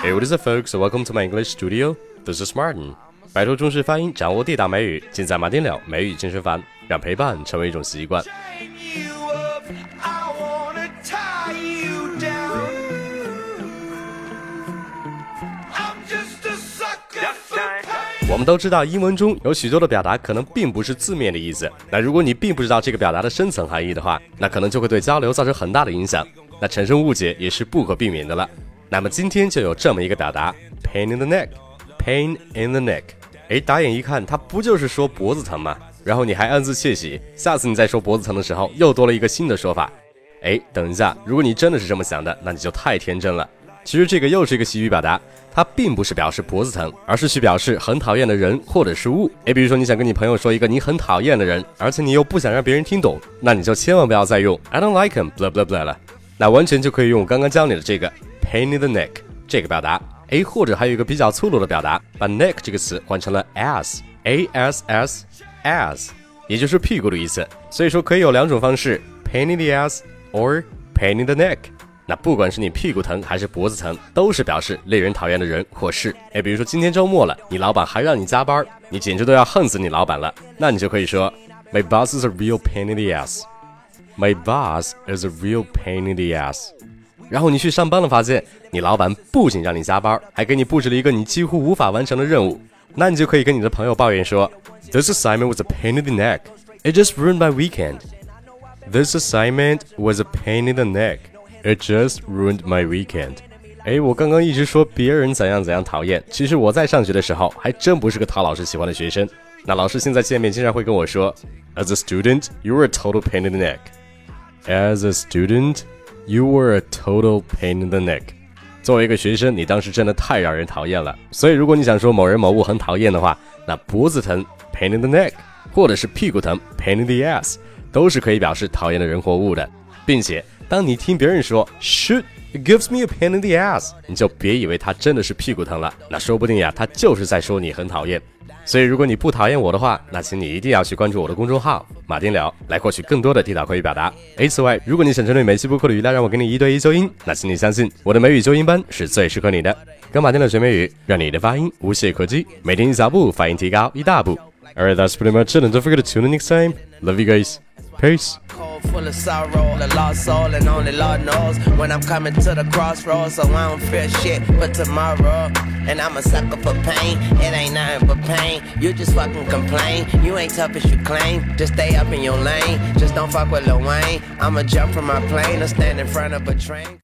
Hey, what is up, folks? Welcome to my English studio. This is Martin. 摆脱中式发音，掌握地道美语，尽在马丁了美语健身房，让陪伴成为一种习惯。我们都知道，英文中有许多的表达可能并不是字面的意思。那如果你并不知道这个表达的深层含义的话，那可能就会对交流造成很大的影响。那产生误解也是不可避免的了。那么今天就有这么一个表达，pain in the neck，pain in the neck。哎，打眼一看，它不就是说脖子疼吗？然后你还暗自窃喜，下次你再说脖子疼的时候，又多了一个新的说法。哎，等一下，如果你真的是这么想的，那你就太天真了。其实这个又是一个习语表达，它并不是表示脖子疼，而是去表示很讨厌的人或者是物。诶，比如说你想跟你朋友说一个你很讨厌的人，而且你又不想让别人听懂，那你就千万不要再用 I don't like him blah blah blah 了，那完全就可以用刚刚教你的这个 pain in the neck 这个表达。诶，或者还有一个比较粗鲁的表达，把 neck 这个词换成了 ass a s s ass，也就是屁股的意思。所以说可以有两种方式，pain in the ass or pain in the neck。那不管是你屁股疼还是脖子疼，都是表示令人讨厌的人或事。哎，比如说今天周末了，你老板还让你加班，你简直都要恨死你老板了。那你就可以说，My boss is a real pain in the ass. My boss is a real pain in the ass. 然后你去上班了，发现你老板不仅让你加班，还给你布置了一个你几乎无法完成的任务。那你就可以跟你的朋友抱怨说，This assignment was a pain in the neck. It just ruined my weekend. This assignment was a pain in the neck. It just ruined my weekend. 哎，我刚刚一直说别人怎样怎样讨厌，其实我在上学的时候还真不是个讨老师喜欢的学生。那老师现在见面经常会跟我说，As a student, you were a total pain in the neck. As a student, you were a total pain in the neck. 作为一个学生，你当时真的太让人讨厌了。所以，如果你想说某人某物很讨厌的话，那脖子疼 pain in the neck，或者是屁股疼 pain in the ass，都是可以表示讨厌的人或物的。并且，当你听别人说 shoot it gives me a pain in the ass，你就别以为他真的是屁股疼了，那说不定呀，他就是在说你很讨厌。所以，如果你不讨厌我的话，那请你一定要去关注我的公众号“马丁聊”，来获取更多的地道口语表达。诶，此外，如果你想针对每期播客的语料让我给你一对一纠音，那请你相信我的美语纠音班是最适合你的。跟马丁聊学美语，让你的发音无懈可击，每天一小步，发音提高一大步。Alright, that's pretty much it, and don't forget to tune in next time. Love you guys. Peace. Full of sorrow, a lost soul, and only Lord knows when I'm coming to the crossroads. So I don't fear shit but tomorrow. And I'm a sucker for pain. It ain't nothing but pain. You just fucking complain. You ain't tough as you claim. Just stay up in your lane. Just don't fuck with Lil Wayne. I'ma jump from my plane or stand in front of a train.